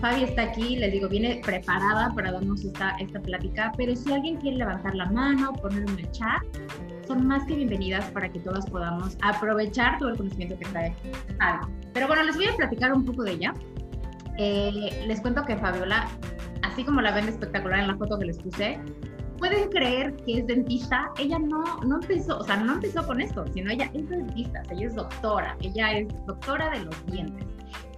Fabi, está aquí, les digo, viene preparada para darnos esta, esta plática, pero si alguien quiere levantar la mano, ponerlo en el chat, son más que bienvenidas para que todas podamos aprovechar todo el conocimiento que trae Fabi. Pero bueno, les voy a platicar un poco de ella. Eh, les cuento que Fabiola, así como la ven espectacular en la foto que les puse, pueden creer que es dentista, ella no, no empezó, o sea, no empezó con esto, sino ella es dentista, ella es doctora, ella es doctora de los dientes.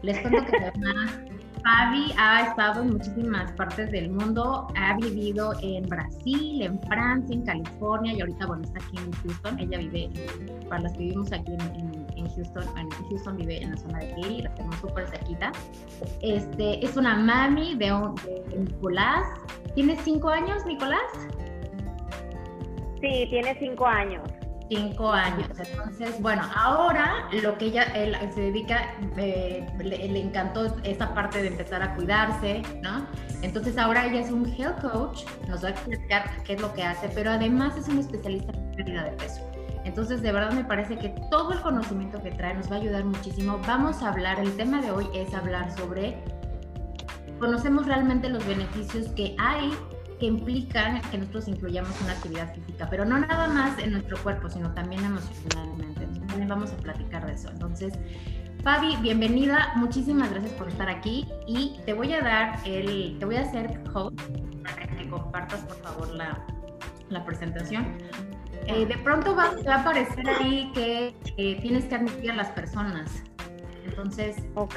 Les cuento que además Fabi ha estado en muchísimas partes del mundo, ha vivido en Brasil, en Francia, en California y ahorita, bueno, está aquí en Houston. Ella vive, para las que vivimos aquí en, Houston, en Houston vive en la zona de Katy, la tenemos súper cerquita. Este, es una mami de, un, de Nicolás. ¿Tiene cinco años, Nicolás? Sí, tiene cinco años cinco años. Entonces, bueno, ahora lo que ella él, se dedica, eh, le, encantó esa parte de empezar a cuidarse, ¿no? Entonces ahora ella es un health coach, nos va a explicar qué es lo que hace, pero además es un especialista en pérdida de peso. Entonces, de verdad me parece que todo el conocimiento que trae nos va a ayudar muchísimo. Vamos a hablar, el tema de hoy es hablar sobre, conocemos realmente los beneficios que hay que implican que nosotros incluyamos una actividad física, pero no nada más en nuestro cuerpo, sino también emocionalmente. También vamos a platicar de eso. Entonces, Fabi, bienvenida, muchísimas gracias por estar aquí y te voy a dar el, te voy a hacer host para que compartas por favor la, la presentación. Eh, de pronto va, a aparecer ahí que tienes que admitir a las personas. Entonces, ok.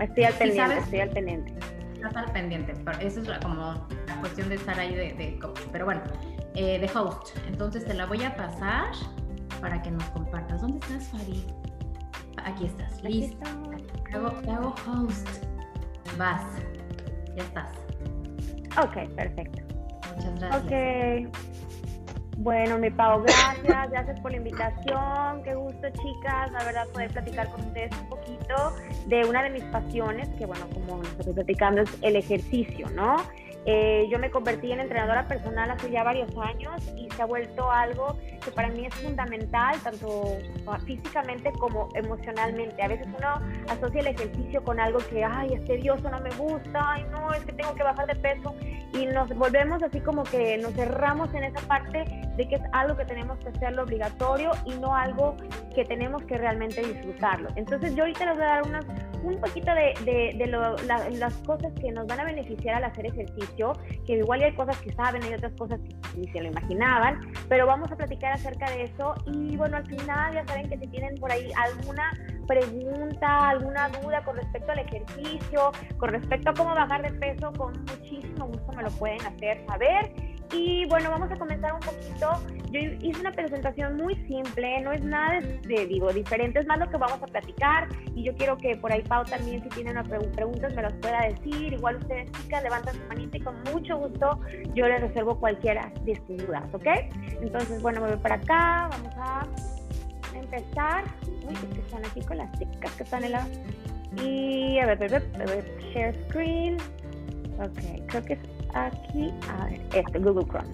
Estoy al pendiente, estoy al pendiente al pendiente. Eso es como cuestión de estar ahí de, coach. Pero bueno, eh, de host. Entonces te la voy a pasar para que nos compartas. ¿Dónde estás, Fabi? Aquí estás. Listo. Te hago, host. Vas. Ya estás. Ok, perfecto. Muchas gracias. Ok. Bueno, mi Pau, gracias, gracias por la invitación, qué gusto chicas, la verdad poder platicar con ustedes un poquito de una de mis pasiones, que bueno, como estoy platicando, es el ejercicio, ¿no? Eh, yo me convertí en entrenadora personal hace ya varios años y se ha vuelto algo que para mí es fundamental, tanto físicamente como emocionalmente. A veces uno asocia el ejercicio con algo que, ay, es tedioso, no me gusta, ay, no, es que tengo que bajar de peso y nos volvemos así como que nos cerramos en esa parte de que es algo que tenemos que hacerlo obligatorio y no algo que tenemos que realmente disfrutarlo. Entonces yo ahorita les voy a dar unas, un poquito de, de, las cosas que nos van a beneficiar al hacer ejercicio, que igual hay cosas que saben, hay otras cosas que ni se lo imaginaban, pero vamos a platicar acerca de eso y bueno, al final ya saben que si tienen por ahí alguna pregunta, alguna duda con respecto al ejercicio, con respecto a cómo bajar de peso, con muchísimo gusto me lo pueden hacer saber. Y bueno, vamos a comenzar un poquito. Yo hice una presentación muy simple, no es nada de, digo, diferente, es más lo que vamos a platicar. Y yo quiero que por ahí Pau también, si tienen preguntas, me las pueda decir. Igual ustedes, chicas, levantan su manita y con mucho gusto yo les reservo cualquiera de sus dudas, ¿ok? Entonces, bueno, me voy para acá, vamos a empezar. Uy, que están aquí con las chicas que están en la. Y a ver, a ver, a ver, share screen. Ok, creo que es aquí, a ver, este, Google Chrome.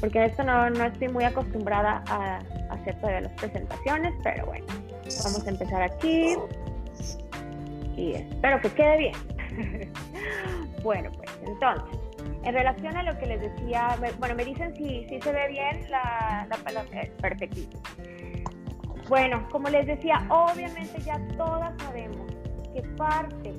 Porque esto no, no estoy muy acostumbrada a, hacer todavía las presentaciones, pero bueno, vamos a empezar aquí. Y espero que quede bien. bueno, pues entonces, en relación a lo que les decía, bueno, me dicen si, si se ve bien la, la palabra, eh, perfectito. Bueno, como les decía, obviamente ya todas sabemos que parte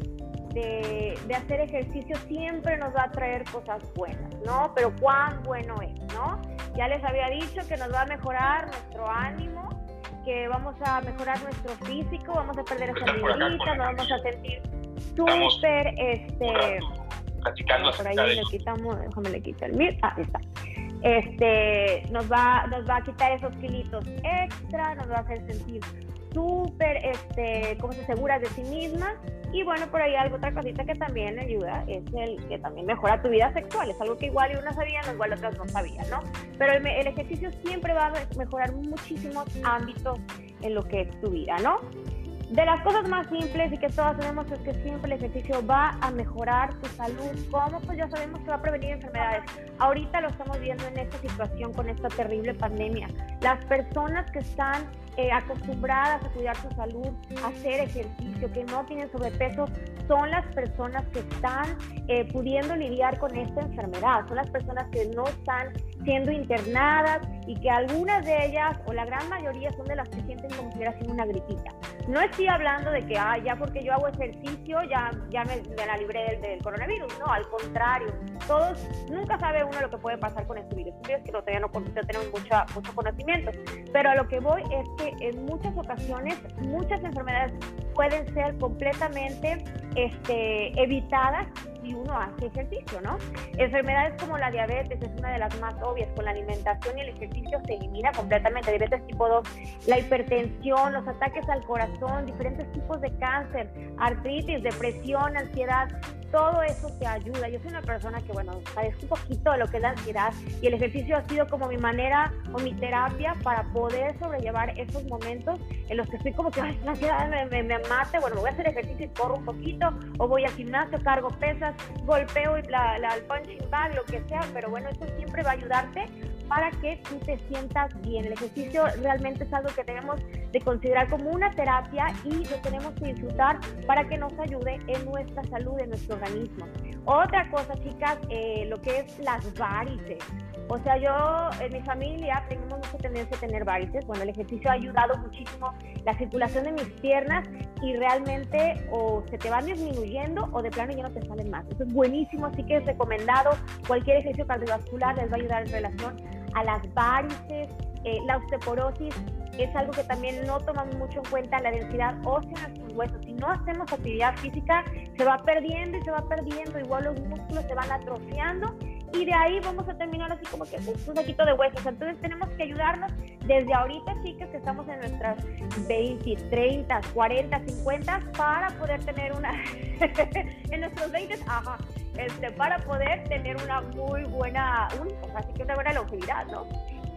de, hacer ejercicio siempre nos va a traer cosas buenas, ¿no? Pero cuán bueno es, ¿no? Ya les había dicho que nos va a mejorar nuestro ánimo, que vamos a mejorar nuestro físico, vamos a perder esa vidita, nos vamos a sentir súper, este... Platicando por ahí le quitamos, déjame le quito el mute, ah, ahí está. Este, nos va, nos va a quitar esos kilitos extra, nos va a hacer sentir súper, este, como se segura de sí misma. Y bueno, por ahí algo, otra cosita que también ayuda es el que también mejora tu vida sexual. Es algo que igual unas sabían, igual otras no sabían, ¿no? Pero el, el ejercicio siempre va a mejorar muchísimos ámbitos en lo que es tu vida, ¿no? De las cosas más simples y que todas sabemos es que siempre el ejercicio va a mejorar tu salud. ¿Cómo? Pues ya sabemos que va a prevenir enfermedades. Ahorita lo estamos viendo en esta situación con esta terrible pandemia. Las personas que están eh, acostumbradas a cuidar su salud, hacer ejercicio, que no tienen sobrepeso, son las personas que están eh, pudiendo lidiar con esta enfermedad, son las personas que no están siendo internadas y que algunas de ellas o la gran mayoría son de las que sienten como si hubiera sido una gripita. No estoy hablando de que ah, ya porque yo hago ejercicio ya, ya me, la libré del, coronavirus, no, al contrario, todos, nunca sabe uno lo que puede pasar con este virus, es que todavía no, tenemos mucha, mucho conocimiento, pero a lo que voy es que en muchas ocasiones muchas enfermedades pueden ser completamente este, evitadas si uno hace ejercicio, ¿no? Enfermedades como la diabetes es una de las más obvias, con la alimentación y el ejercicio se elimina completamente, diabetes tipo 2, la hipertensión, los ataques al corazón, diferentes tipos de cáncer, artritis, depresión, ansiedad, todo eso te ayuda. Yo soy una persona que, bueno, padezco un poquito de lo que es la ansiedad y el ejercicio ha sido como mi manera o mi terapia para poder sobrellevar esos momentos en los que estoy como que, la ansiedad me, me, me mate, bueno, voy a hacer ejercicio y corro un poquito, o voy al gimnasio, cargo pesas, golpeo la, la, el punching bag, lo que sea, pero bueno, eso siempre va a ayudarte para que tú te sientas bien. El ejercicio realmente es algo que tenemos de considerar como una terapia y lo tenemos que disfrutar para que nos ayude en nuestra salud, en nuestro organismo. Otra cosa, chicas, eh, lo que es las varices. O sea, yo en mi familia tenemos mucha tendencia a tener varices. Bueno, el ejercicio ha ayudado muchísimo la circulación de mis piernas y realmente o se te van disminuyendo o de plano ya no te salen más. Eso es buenísimo, así que es recomendado. Cualquier ejercicio cardiovascular les va a ayudar en relación a las varices, eh, la osteoporosis es algo que también no tomamos mucho en cuenta, la densidad ósea en nuestros huesos. Si no hacemos actividad física, se va perdiendo y se va perdiendo, igual los músculos se van atrofiando y de ahí vamos a terminar así como que un saquito de huesos. Entonces tenemos que ayudarnos desde ahorita, chicas, que estamos en nuestras 20, 30, 40, 50, para poder tener una, en nuestros 20, ajá, este, para poder tener una muy buena, así que una buena longevidad, ¿no?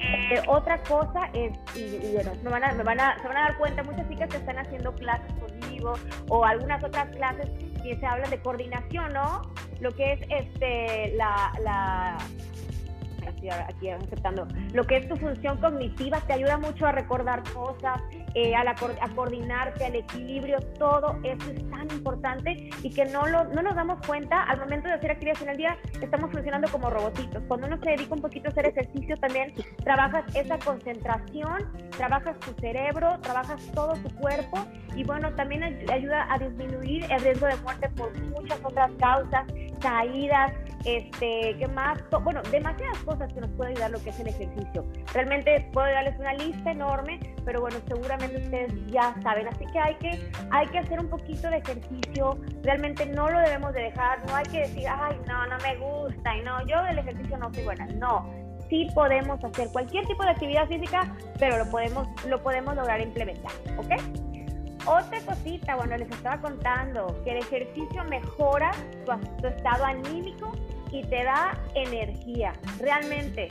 Eh, otra cosa es, y, bueno, se van a dar cuenta, muchas chicas que están haciendo clases conmigo o algunas otras clases que se hablan de coordinación, ¿no? Lo que es este, la aquí aceptando, lo que es tu función cognitiva, te ayuda mucho a recordar cosas, eh, a, la, a, coordinarte, al equilibrio, todo eso es tan importante y que no, lo, no nos damos cuenta al momento de hacer actividades. En el día, estamos funcionando como robotitos. Cuando uno se dedica un poquito a hacer ejercicio también, trabajas esa concentración, trabajas tu cerebro, trabajas todo tu cuerpo y bueno, también ayuda a disminuir el riesgo de muerte por muchas otras causas, caídas, este, ¿qué más? Bueno, demasiadas cosas que nos puede ayudar lo que es el ejercicio. Realmente puedo darles una lista enorme, pero bueno, seguramente ustedes ya saben. Así que hay que, hay que hacer un poquito de ejercicio. Realmente no lo debemos de dejar. No hay que decir, ay, no, no me gusta. Y no, yo del ejercicio no soy buena. No, sí podemos hacer cualquier tipo de actividad física, pero lo podemos, lo podemos lograr implementar, ¿ok? Otra cosita, bueno, les estaba contando que el ejercicio mejora tu, tu estado anímico y te da energía. Realmente,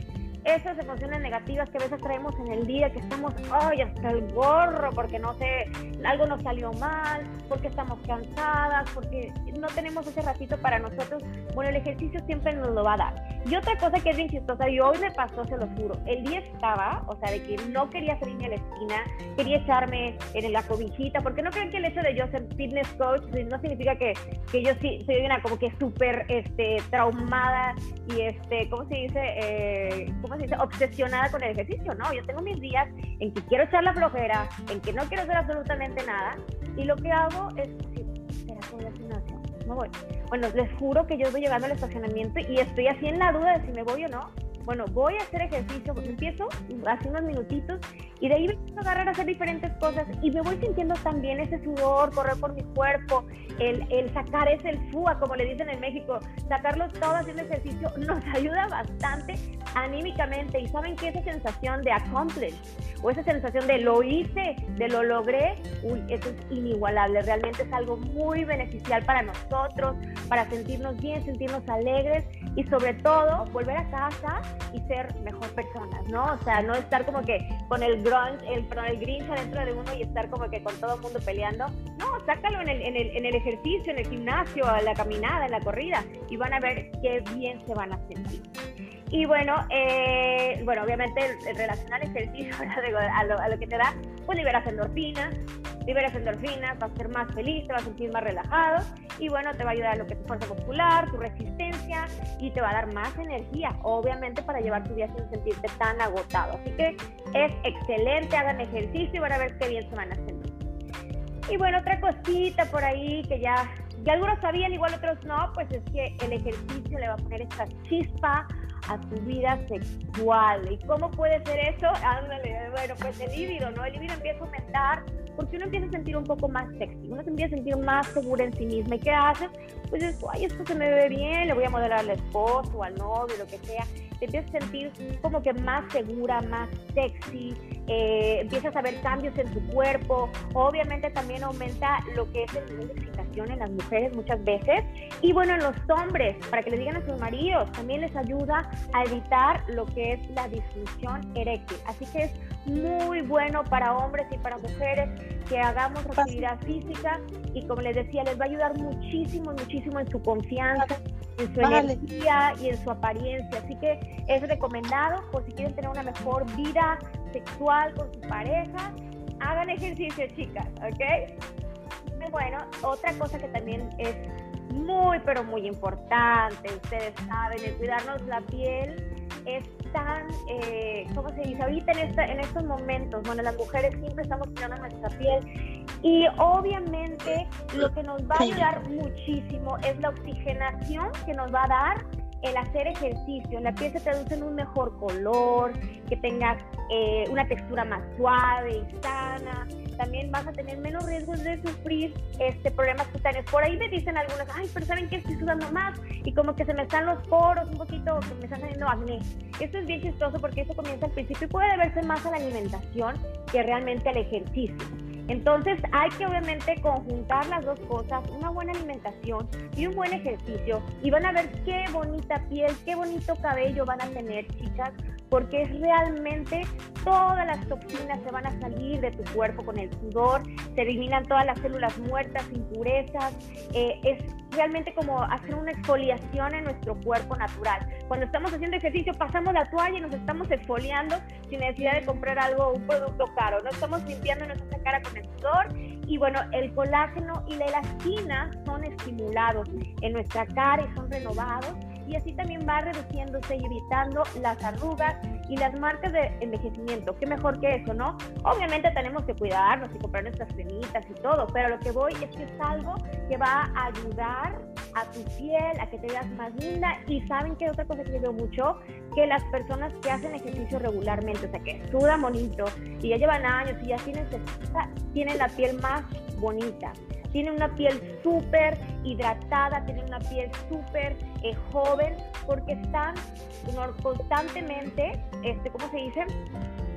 esas emociones negativas que a veces traemos en el día, que estamos, ay, hasta el gorro, porque no sé, algo nos salió mal, porque estamos cansadas, porque no tenemos ese ratito para nosotros, bueno, el ejercicio siempre nos lo va a dar. Y otra cosa que es bien chistosa, y hoy me pasó, se lo juro, el día estaba, o sea, de que no quería salirme a la esquina, quería echarme en la cobijita, porque no creen que el hecho de yo ser fitness coach no significa que, que yo sí soy una como que súper este, traumada y, este, ¿cómo se dice? Eh, ¿Cómo se? Obsesionada con el ejercicio, ¿no? Yo tengo mis días en que quiero echar la flojera, en que no quiero hacer absolutamente nada, y lo que hago es, sí, será no voy. Bueno, les juro que yo voy llegando al estacionamiento y estoy así en la duda de si me voy o no. Bueno, voy a hacer ejercicio, empiezo hace unos minutitos y de ahí me empiezo a agarrar a hacer diferentes cosas y me voy sintiendo también ese sudor, correr por mi cuerpo, el, el sacar ese el FUA, como le dicen en México, sacarlo todo haciendo ejercicio nos ayuda bastante anímicamente y saben que esa sensación de accomplish o esa sensación de lo hice, de lo logré, uy, eso es inigualable, realmente es algo muy beneficial para nosotros, para sentirnos bien, sentirnos alegres y sobre todo volver a casa y ser mejor personas, ¿no? O sea, no estar como que con el grunge, el, el grinch adentro de uno y estar como que con todo el mundo peleando. No, sácalo en el, en, el, en el ejercicio, en el gimnasio, en la caminada, en la corrida y van a ver qué bien se van a sentir. Y bueno, eh, bueno, obviamente el, relacionar ejercicio a lo, a lo, que te da, pues liberas endorfinas, liberas endorfinas, vas a ser más feliz, te vas a sentir más relajado y bueno, te va a ayudar a lo que es tu fuerza muscular, tu resistencia y te va a dar más energía, obviamente para llevar tu día sin sentirte tan agotado. Así que es excelente, hagan ejercicio y van a ver qué bien se van a sentir. Y bueno, otra cosita por ahí que ya, ya algunos sabían, igual otros no, pues es que el ejercicio le va a poner esta chispa a tu vida sexual. ¿Y cómo puede ser eso? Ándale, bueno, pues el líbido, ¿no? El líbido empieza a aumentar porque uno empieza a sentir un poco más sexy, uno se empieza a sentir más segura en sí misma. ¿Y qué haces? Pues es, ay, esto se me ve bien, le voy a modelar al esposo al novio, lo que sea. Te empiezas a sentir como que más segura, más sexy, eh, empiezas a ver cambios en tu cuerpo. Obviamente también aumenta lo que es el nivel de excitación en las mujeres muchas veces. Y bueno, en los hombres, para que les digan a sus maridos, también les ayuda a evitar lo que es la disfunción eréctil. Así que es muy bueno para hombres y para mujeres que hagamos actividad física y como les decía, les va a ayudar muchísimo, muchísimo en su confianza, en su energía y en su apariencia. Así que es recomendado por si quieren tener una mejor vida sexual con su pareja, hagan ejercicio, chicas, ¿ok? Bueno, otra cosa que también es muy, pero muy importante, ustedes saben, el cuidarnos la piel es tan, eh, ¿cómo se dice? Ahorita en, esta, en estos momentos, bueno, las mujeres siempre estamos cuidando nuestra piel y obviamente lo que nos va a ayudar muchísimo es la oxigenación que nos va a dar el hacer ejercicio. La piel se traduce en un mejor color, que tengas eh, una textura más suave y sana. También vas a tener menos riesgos de sufrir este, problemas cutáneos. Por ahí me dicen algunas, ay, pero ¿saben qué? Estoy sudando más y como que se me están los poros un poquito, que me están saliendo acné. Esto es bien chistoso porque eso comienza al principio y puede deberse más a la alimentación que realmente al ejercicio. Entonces hay que obviamente conjuntar las dos cosas, una buena alimentación y un buen ejercicio. Y van a ver qué bonita piel, qué bonito cabello van a tener, chicas, porque es realmente todas las toxinas se van a salir de tu cuerpo con el sudor, se eliminan todas las células muertas, impurezas. Eh, realmente como hacer una exfoliación en nuestro cuerpo natural. Cuando estamos haciendo ejercicio pasamos la toalla y nos estamos exfoliando sin necesidad de comprar algo, un producto caro. No estamos limpiando nuestra cara con el sudor y bueno, el colágeno y la elastina son estimulados en nuestra cara y son renovados y así también va reduciéndose y evitando las arrugas y las marcas de envejecimiento. Qué mejor que eso, ¿no? Obviamente tenemos que cuidarnos y comprar nuestras cremitas y todo, pero lo que voy es que es algo que va a ayudar a tu piel, a que te veas más linda. Y saben que otra cosa que yo veo mucho, que las personas que hacen ejercicio regularmente, o sea, que sudan bonito y ya llevan años y ya tienen, tienen la piel más bonita tienen una piel súper hidratada, tienen una piel súper eh, joven, porque están constantemente, este, ¿cómo se dice?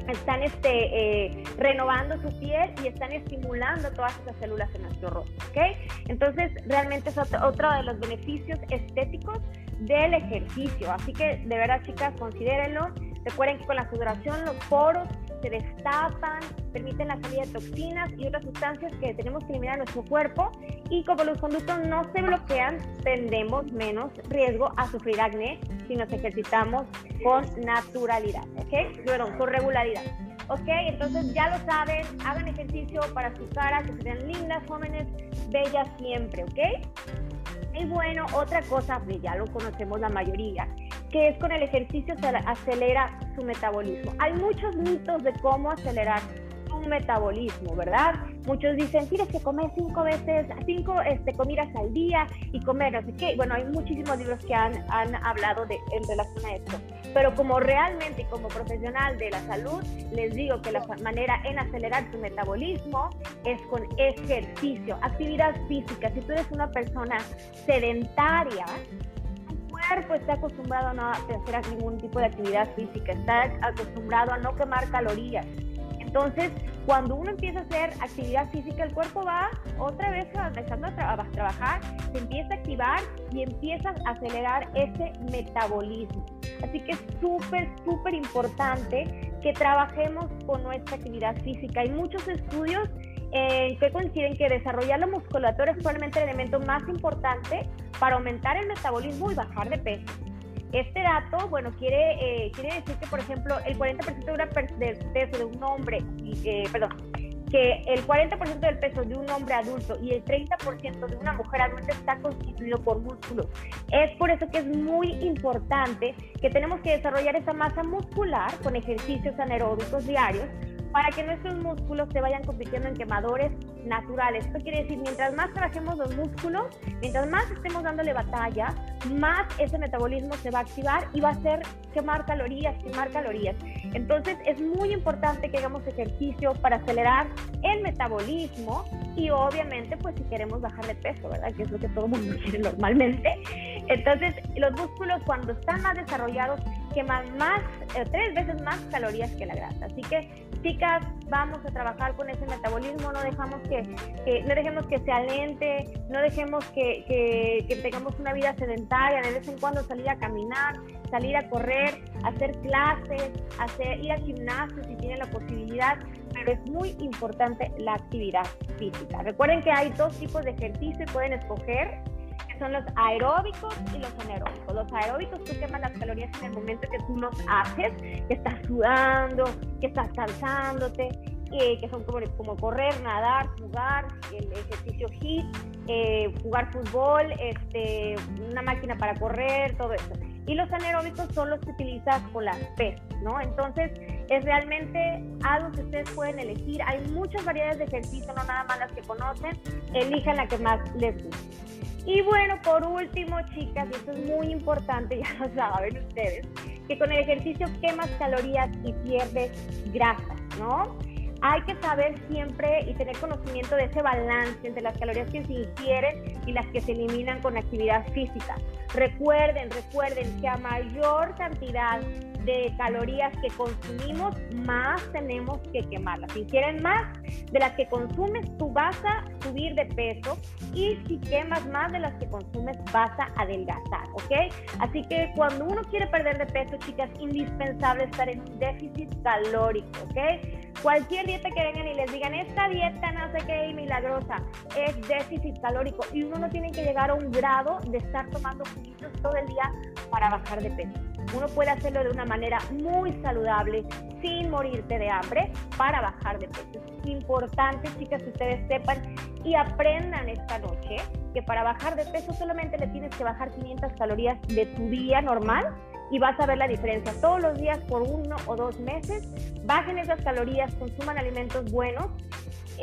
Están este, eh, renovando su piel y están estimulando todas esas células en nuestro rostro, ¿ok? Entonces, realmente es otro, otro de los beneficios estéticos del ejercicio. Así que, de verdad, chicas, considérenlo. Recuerden que con la sudoración los poros se destapan, permiten la salida de toxinas y otras sustancias que tenemos que eliminar en nuestro cuerpo. Y como los conductos no se bloquean, tendemos menos riesgo a sufrir acné si nos ejercitamos con naturalidad, ¿ok? Perdón, con regularidad. ¿ok? Entonces ya lo saben, hagan ejercicio para su cara, que sean lindas, jóvenes, bellas siempre, ¿ok? Y bueno, otra cosa, pues ya lo conocemos la mayoría, que es con el ejercicio se acelera su metabolismo. Hay muchos mitos de cómo acelerar su metabolismo, ¿verdad? Muchos dicen, tienes que comer cinco veces, cinco este, comidas al día y comer, así que, bueno, hay muchísimos libros que han, han hablado de, en relación a esto. Pero como realmente, como profesional de la salud, les digo que la manera en acelerar su metabolismo es con ejercicio, actividad física. Si tú eres una persona sedentaria, cuerpo está acostumbrado a no hacer ningún tipo de actividad física, está acostumbrado a no quemar calorías. Entonces, cuando uno empieza a hacer actividad física, el cuerpo va otra vez empezando a, a trabajar, se empieza a activar y empieza a acelerar ese metabolismo. Así que es súper, súper importante que trabajemos con nuestra actividad física. Hay muchos estudios eh, que coinciden que desarrollar la musculatura es probablemente el elemento más importante para aumentar el metabolismo y bajar de peso. Este dato, bueno, quiere, eh, quiere decir que, por ejemplo, el 40% de, una de peso de un hombre, eh, perdón, que el 40% del peso de un hombre adulto y el 30% de una mujer adulta está constituido por músculos. Es por eso que es muy importante que tenemos que desarrollar esa masa muscular con ejercicios anaeróbicos diarios para que nuestros músculos se vayan convirtiendo en quemadores naturales. Esto quiere decir, mientras más trabajemos los músculos, mientras más estemos dándole batalla, más ese metabolismo se va a activar y va a ser quemar calorías, quemar calorías. Entonces es muy importante que hagamos ejercicio para acelerar el metabolismo y obviamente pues si queremos bajar de peso, ¿verdad? Que es lo que todo el mundo quiere normalmente. Entonces los músculos cuando están más desarrollados queman más, eh, tres veces más calorías que la grasa. Así que chicas, vamos a trabajar con ese metabolismo, no dejamos que, no dejemos que se alente, no dejemos que, tengamos una vida sedentaria, de vez en cuando salir a caminar, salir a correr, hacer clases, hacer, ir al gimnasio si tienen la posibilidad, pero es muy importante la actividad física. Recuerden que hay dos tipos de ejercicio y pueden escoger son los aeróbicos y los anaeróbicos. Los aeróbicos tú quemas las calorías en el momento que tú los haces, que estás sudando, que estás cansándote, eh, que son como, como, correr, nadar, jugar, el ejercicio HIIT, eh, jugar fútbol, este, una máquina para correr, todo eso. Y los anaeróbicos son los que utilizas con las pesas, ¿no? Entonces, es realmente algo que ustedes pueden elegir. Hay muchas variedades de ejercicio, no nada más las que conocen. Elijan la que más les guste. Y bueno, por último, chicas, y esto es muy importante, ya lo saben ustedes, que con el ejercicio quemas calorías y pierdes grasa, ¿no? Hay que saber siempre y tener conocimiento de ese balance entre las calorías que se ingieren y las que se eliminan con actividad física. Recuerden, recuerden que a mayor cantidad de calorías que consumimos, más tenemos que quemarlas. Si quieren más de las que consumes, tú vas a subir de peso y si quemas más de las que consumes, vas a adelgazar, ¿ok? Así que cuando uno quiere perder de peso, chicas, es indispensable estar en un déficit calórico, ¿ok? Cualquier dieta que vengan y les digan, esta dieta no sé qué milagrosa, es déficit calórico y uno no tiene que llegar a un grado de estar tomando juguitos todo el día para bajar de peso. Uno puede hacerlo de una manera muy saludable, sin morirte de hambre, para bajar de peso. Es importante, chicas, que ustedes sepan y aprendan esta noche que para bajar de peso solamente le tienes que bajar 500 calorías de tu día normal y vas a ver la diferencia. Todos los días por uno o dos meses, bajen esas calorías, consuman alimentos buenos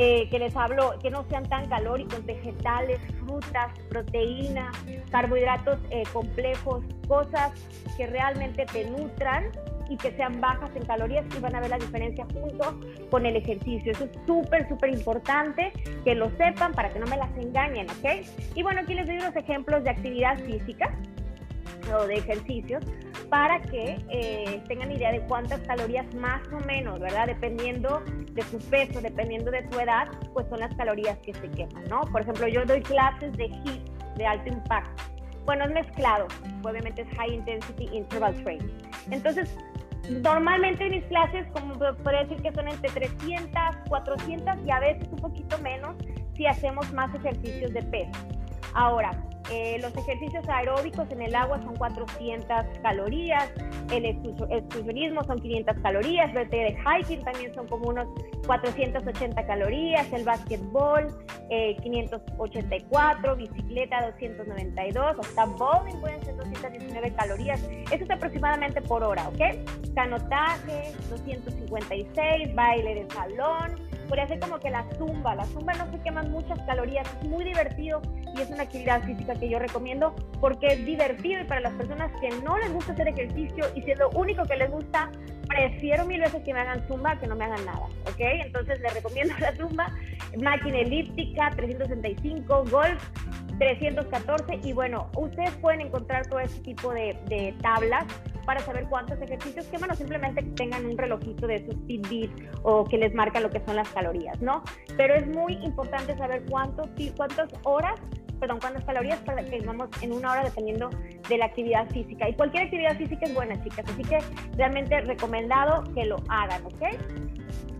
eh, que les hablo, que no sean tan calóricos, vegetales, frutas, proteínas, carbohidratos eh, complejos, cosas que realmente te nutran y que sean bajas en calorías y van a ver la diferencia junto con el ejercicio. Eso es súper, súper importante que lo sepan para que no me las engañen, ¿ok? Y bueno, aquí les doy unos ejemplos de actividad física o de ejercicios para que eh, tengan idea de cuántas calorías más o menos, ¿verdad? Dependiendo de su peso, dependiendo de su edad, pues son las calorías que se queman, ¿no? Por ejemplo, yo doy clases de HIIT, de alto impacto. Bueno, es mezclado, obviamente es High Intensity Interval Training. Entonces, normalmente mis clases, como podría decir que son entre 300, 400 y a veces un poquito menos si hacemos más ejercicios de peso. Ahora, eh, los ejercicios aeróbicos en el agua son 400 calorías, el excursionismo son 500 calorías, el de hiking también son como unos 480 calorías, el básquetbol eh, 584, bicicleta 292, hasta bowling pueden ser 219 calorías. Eso es aproximadamente por hora, ¿ok? Canotaje 256, baile de salón podría ser como que la zumba. La zumba no se queman muchas calorías, es muy divertido y es una actividad física que yo recomiendo porque es divertido y para las personas que no les gusta hacer ejercicio y si es lo único que les gusta, prefiero mil veces que me hagan zumba que no me hagan nada, ¿ok? Entonces les recomiendo la zumba, máquina elíptica, 365, golf, 314 y bueno, ustedes pueden encontrar todo ese tipo de, de tablas para saber cuántos ejercicios queman o simplemente que tengan un relojito de esos Fitbit o que les marca lo que son las calorías, ¿no? Pero es muy importante saber cuántos, cuántas horas perdón, cuántas calorías para que vamos en una hora dependiendo de la actividad física. Y cualquier actividad física es buena, chicas, así que realmente recomendado que lo hagan, ¿ok?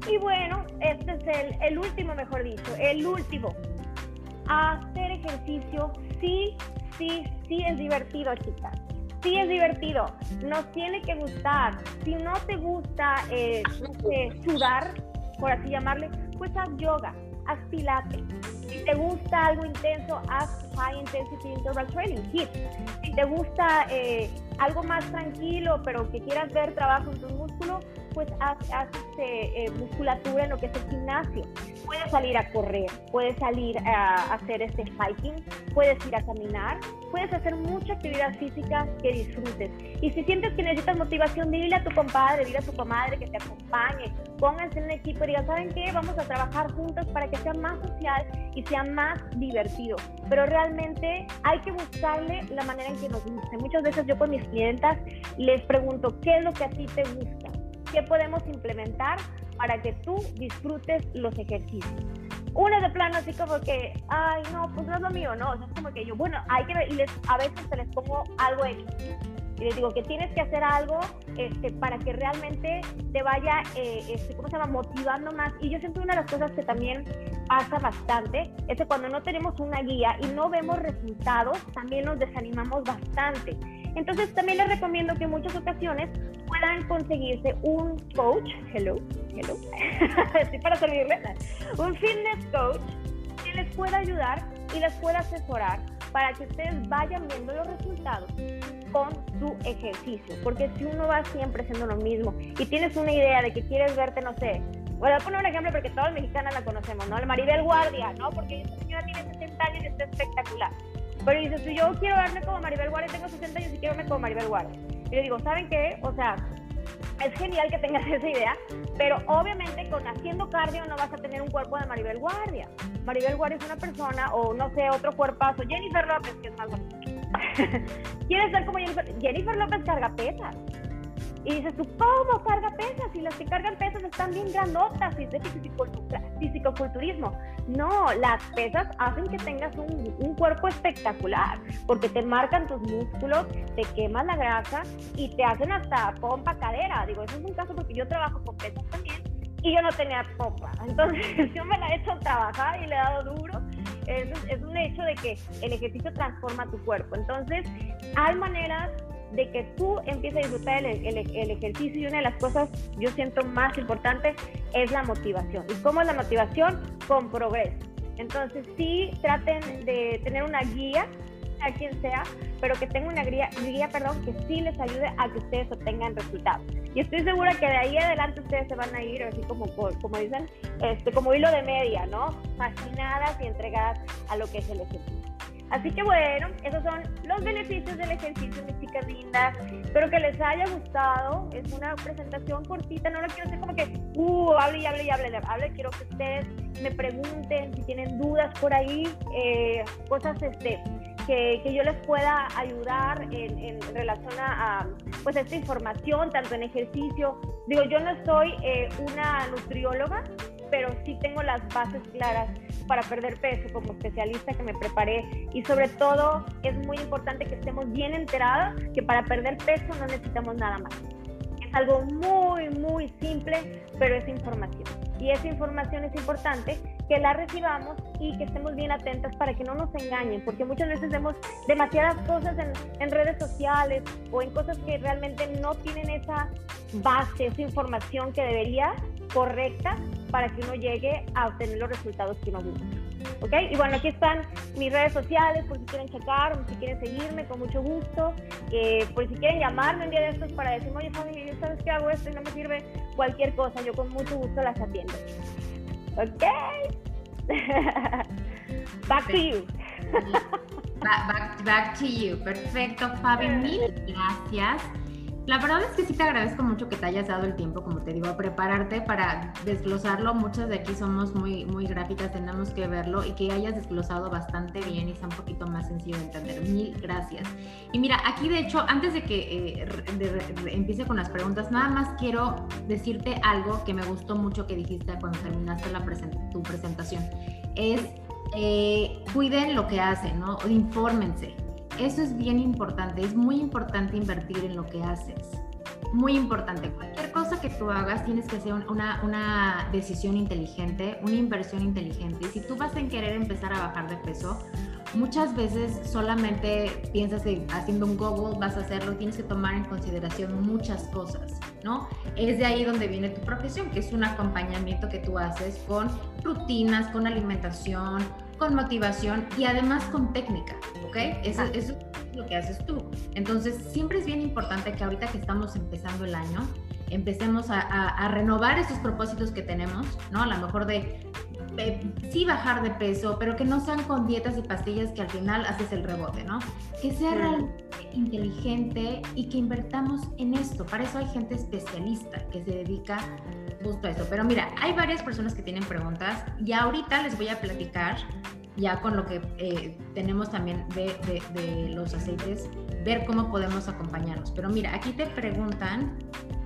Y bueno, este es el, el último, mejor dicho, el último. Hacer ejercicio sí, sí, sí es divertido, chicas sí es divertido, nos tiene que gustar. Si no te gusta, eh, sudar, por así llamarle, pues haz yoga, haz pilates. Te gusta algo intenso, haz high intensity interval training, HIIT. Si te gusta eh, algo más tranquilo, pero que quieras ver trabajo en tu músculo, pues haz, este, eh, musculatura en lo que es el gimnasio. Puedes salir a correr, puedes salir a hacer este hiking, puedes ir a caminar, puedes hacer mucha actividad física que disfrutes. Y si sientes que necesitas motivación, dile a tu compadre, dile a tu comadre que te acompañe, pónganse en un equipo y digan, ¿saben qué? Vamos a trabajar juntos para que sea más social y sea más divertido. Pero realmente hay que buscarle la manera en que nos guste. Muchas veces yo con mis clientas les pregunto, ¿qué es lo que a ti te gusta? ¿Qué podemos implementar para que tú disfrutes los ejercicios? Uno de plano así como que, ay, no, pues no es lo mío, no, o sea, es como que yo, bueno, hay que y les, a veces se les pongo algo hecho. Y les digo que tienes que hacer algo este, para que realmente te vaya, eh, este, ¿cómo se llama?, motivando más. Y yo siento una de las cosas que también pasa bastante es que cuando no tenemos una guía y no vemos resultados, también nos desanimamos bastante. Entonces también les recomiendo que en muchas ocasiones puedan conseguirse un coach, hello, hello, estoy para servirles, un fitness coach que les pueda ayudar y les pueda asesorar para que ustedes vayan viendo los resultados con su ejercicio. Porque si uno va siempre haciendo lo mismo y tienes una idea de que quieres verte, no sé, voy a poner un ejemplo porque todas las mexicanas la conocemos, ¿no? La Maribel Guardia, ¿no? Porque esta señora tiene 60 años y está espectacular. Pero dices, si yo quiero verme como Maribel Guardia, tengo 60 años y quiero verme como Maribel Guardia. Y le digo, ¿saben qué? O sea, es genial que tengas esa idea, pero obviamente con haciendo cardio no vas a tener un cuerpo de Maribel Guardia. Maribel Guardia es una persona, o no sé, otro cuerpazo. Jennifer López, que es más bonita. ¿Quieres ser como Jennifer? Jennifer López carga pesas. Y dices tú, ¿cómo carga pesas? Y las que cargan pesas están bien grandotas y es de fisicoculturismo. No, las pesas hacen que tengas un, un, cuerpo espectacular porque te marcan tus músculos, te queman la grasa y te hacen hasta pompa cadera. Digo, eso es un caso porque yo trabajo con pesas también y yo no tenía pompa. Entonces yo me la he hecho trabajar y le he dado duro. Es, es un hecho de que el ejercicio transforma tu cuerpo. Entonces hay maneras de que tú empieces a disfrutar el, ejercicio y una de las cosas yo siento más importante es la motivación. ¿Y cómo es la motivación? Con progreso. Entonces sí traten de tener una guía a quien sea, pero que tenga una guía, guía perdón, que sí les ayude a que ustedes obtengan resultados. Y estoy segura que de ahí adelante ustedes se van a ir, así como, como dicen, este, como hilo de media, ¿no? Fascinadas y entregadas a lo que es el ejercicio. Así que bueno, esos son los beneficios del ejercicio, mis chicas lindas. Espero que les haya gustado. Es una presentación cortita, no lo quiero hacer como que, uh, hable y hable y hable, hable. Quiero que ustedes me pregunten si tienen dudas por ahí, eh, cosas este, que, que, yo les pueda ayudar en, en relación a, pues esta información, tanto en ejercicio. Digo, yo no soy eh, una nutrióloga, pero sí tengo las bases claras para perder peso como especialista que me preparé y sobre todo es muy importante que estemos bien enterados que para perder peso no necesitamos nada más. Es algo muy, muy simple, pero es información. Y esa información es importante que la recibamos y que estemos bien atentas para que no nos engañen, porque muchas veces vemos demasiadas cosas en, en redes sociales o en cosas que realmente no tienen esa base, esa información que debería correcta para que uno llegue a obtener los resultados que uno busca. ¿Ok? Y bueno, aquí están mis redes sociales por si quieren checar o si quieren seguirme, con mucho gusto. Eh, por si quieren llamarme un día de estos para decirme, oye, familia, ¿sabes qué hago esto y no me sirve? Cualquier cosa, yo con mucho gusto las atiendo. ¿Ok? back to you. back, back to you. Perfecto, Fabi. Mil gracias. La verdad es que sí te agradezco mucho que te hayas dado el tiempo, como te digo, a prepararte para desglosarlo. Muchas de aquí somos muy, muy gráficas, tenemos que verlo y que hayas desglosado bastante bien y sea un poquito más sencillo de entender. Mil gracias. Y mira, aquí de hecho, antes de que eh, empiece con las preguntas, nada más quiero decirte algo que me gustó mucho que dijiste cuando terminaste la tu presentación. Es eh, cuiden lo que hacen, ¿no? Infórmense eso es bien importante, es muy importante invertir en lo que haces. Muy importante, cualquier cosa que tú hagas tienes que hacer una, una decisión inteligente, una inversión inteligente. Si tú vas a querer empezar a bajar de peso, muchas veces solamente piensas que haciendo un Google vas a hacerlo, tienes que tomar en consideración muchas cosas, ¿no? Es de ahí donde viene tu profesión, que es un acompañamiento que tú haces con rutinas, con alimentación, con motivación y además con técnica, ¿ok? Eso, eso es lo que haces tú. Entonces, siempre es bien importante que ahorita que estamos empezando el año, empecemos a, a, renovar esos propósitos que tenemos, ¿no? A lo mejor de sí bajar de peso, pero que no sean con dietas y pastillas que al final haces el rebote, ¿no? Que sea realmente inteligente y que invertamos en esto. Para eso hay gente especialista que se dedica justo a eso. Pero mira, hay varias personas que tienen preguntas y ahorita les voy a platicar ya con lo que eh, tenemos también de, de, los aceites, ver cómo podemos acompañarnos. Pero mira, aquí te preguntan,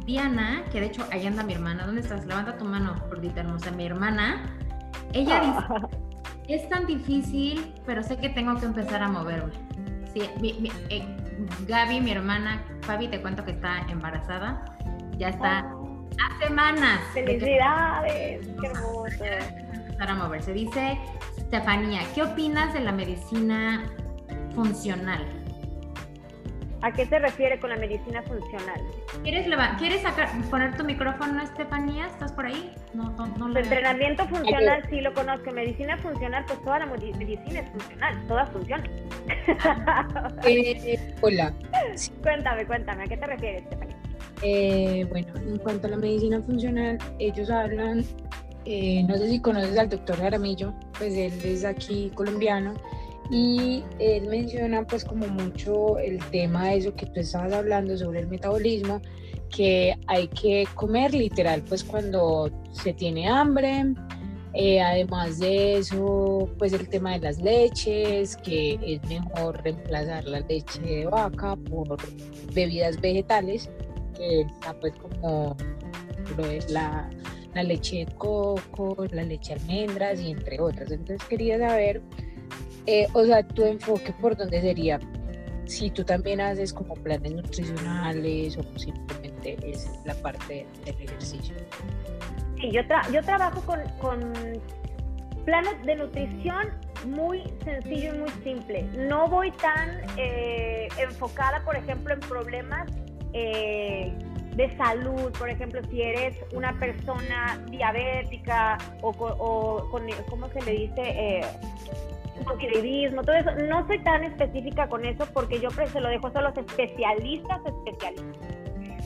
Diana, que de hecho ahí anda mi hermana, ¿dónde estás? Levanta tu mano, gordita hermosa. Mi hermana ella dice, es tan difícil, pero sé que tengo que empezar a moverme. Sí, eh, Gaby, mi hermana, Fabi, te cuento que está embarazada. Ya está oh. a semanas. Felicidades, qué hermoso. Empezar a moverse. Dice Estefanía, ¿qué opinas de la medicina funcional? ¿A qué se refiere con la medicina funcional? ¿Quieres, ¿quieres sacar, poner tu micrófono, Estefanía? ¿Estás por ahí? No, no, no Entrenamiento funcional sí lo conozco. Medicina funcional, pues toda la medicina es funcional, todas funcionan. Eh, hola. Cuéntame, cuéntame, ¿a qué te refieres, Estefanía? Eh, bueno, en cuanto a la medicina funcional, ellos hablan, eh, no sé si conoces al doctor Jaramillo, pues él es aquí colombiano y él menciona pues como mucho el tema de eso que tú estabas hablando sobre el metabolismo, que hay que comer literal pues cuando se tiene hambre, eh, además de eso, pues el tema de las leches, que es mejor reemplazar la leche de vaca por bebidas vegetales, que está pues como la, la leche de coco, la leche de almendras y entre otras. Entonces quería saber eh, o sea, tu enfoque por dónde sería, si tú también haces como planes nutricionales o simplemente es la parte del ejercicio. Sí, yo, yo trabajo con, con planes de nutrición muy sencillo y muy simple. No voy tan eh, enfocada, por ejemplo, en problemas eh, de salud. Por ejemplo, si eres una persona diabética o, o con, ¿cómo se le dice? Eh, hipotiroidismo, todo eso. No soy tan específica con eso porque yo se lo dejo a los especialistas especialistas.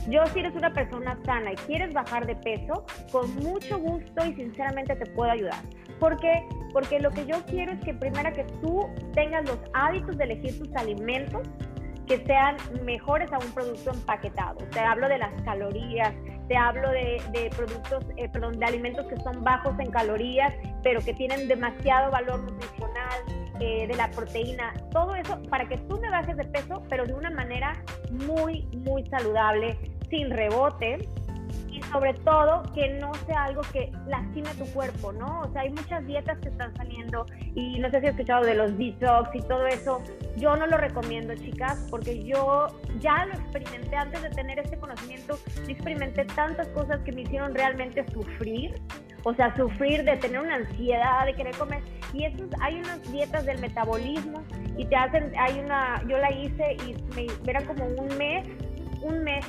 Yo si eres una persona sana y quieres bajar de peso, con mucho gusto y sinceramente te puedo ayudar. ¿Por qué? Porque lo que yo quiero es que primero que tú tengas los hábitos de elegir tus alimentos que sean mejores a un producto empaquetado. Te hablo de las calorías, te hablo de, productos, eh, perdón, de alimentos que son bajos en calorías, pero que tienen demasiado valor nutricional, eh, de la proteína, todo eso para que tú me bajes de peso, pero de una manera muy, muy saludable, sin rebote, sobre todo que no sea algo que lastime tu cuerpo, ¿no? O sea, hay muchas dietas que están saliendo y no sé si has escuchado de los detox y todo eso. Yo no lo recomiendo, chicas, porque yo ya lo experimenté antes de tener este conocimiento. Yo experimenté tantas cosas que me hicieron realmente sufrir. O sea, sufrir de tener una ansiedad, de querer comer. Y eso, hay unas dietas del metabolismo y te hacen, hay una, yo la hice y me, era como un mes, un mes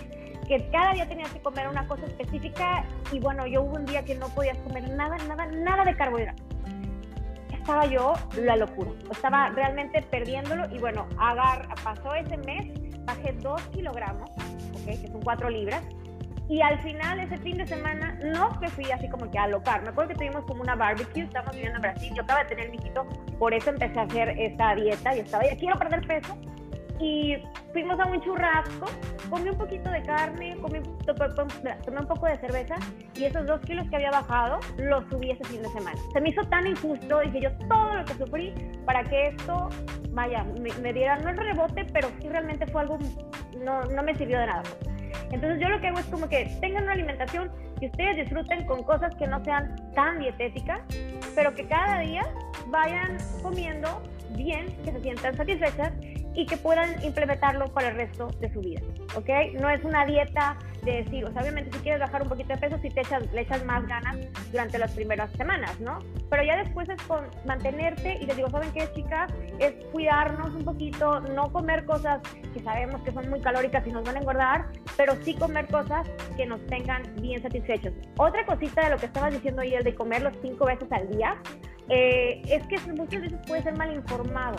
que cada día tenías que comer una cosa específica y bueno, yo hubo un día que no podías comer nada, nada, nada de carbohidratos. Estaba yo la locura, estaba realmente perdiéndolo y bueno, agar, pasó ese mes, bajé dos kilogramos, que son cuatro libras, y al final, ese fin de semana, no me fui así como que a alocar. Me acuerdo que tuvimos como una barbecue, estábamos viviendo en Brasil, yo acaba de tener mi hijito, por eso empecé a hacer esta dieta y estaba ya, quiero perder peso, y fuimos a un churrasco, comí un poquito de carne, comí, tomé un poco de cerveza y esos dos kilos que había bajado los subí ese fin de semana. Se me hizo tan injusto, dije yo, todo lo que sufrí para que esto, vaya, me, diera, no el rebote, pero sí realmente fue algo, no, no me sirvió de nada. Entonces yo lo que hago es como que tengan una alimentación que ustedes disfruten con cosas que no sean tan dietéticas, pero que cada día vayan comiendo bien, que se sientan satisfechas y que puedan implementarlo para el resto de su vida, ¿ok? No es una dieta de decir, o sea, obviamente si quieres bajar un poquito de peso, si te echas, le echas más ganas durante las primeras semanas, ¿no? Pero ya después es con mantenerte y les digo, ¿saben qué, chicas? Es cuidarnos un poquito, no comer cosas que sabemos que son muy calóricas y nos van a engordar, pero sí comer cosas que nos tengan bien satisfechos. Otra cosita de lo que estabas diciendo ayer de comer los cinco veces al día, eh, es que muchas veces puede ser mal informado.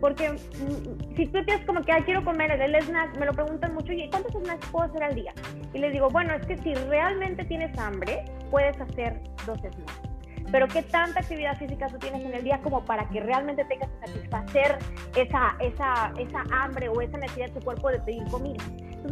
Porque mm, si tú tienes como que, quiero comer el snack, me lo preguntan mucho, ¿y cuántos snacks puedo hacer al día? Y les digo, bueno, es que si realmente tienes hambre, puedes hacer dos snacks. Pero ¿qué tanta actividad física tú tienes en el día como para que realmente tengas que satisfacer esa, esa, esa hambre o esa necesidad de tu cuerpo de pedir comida?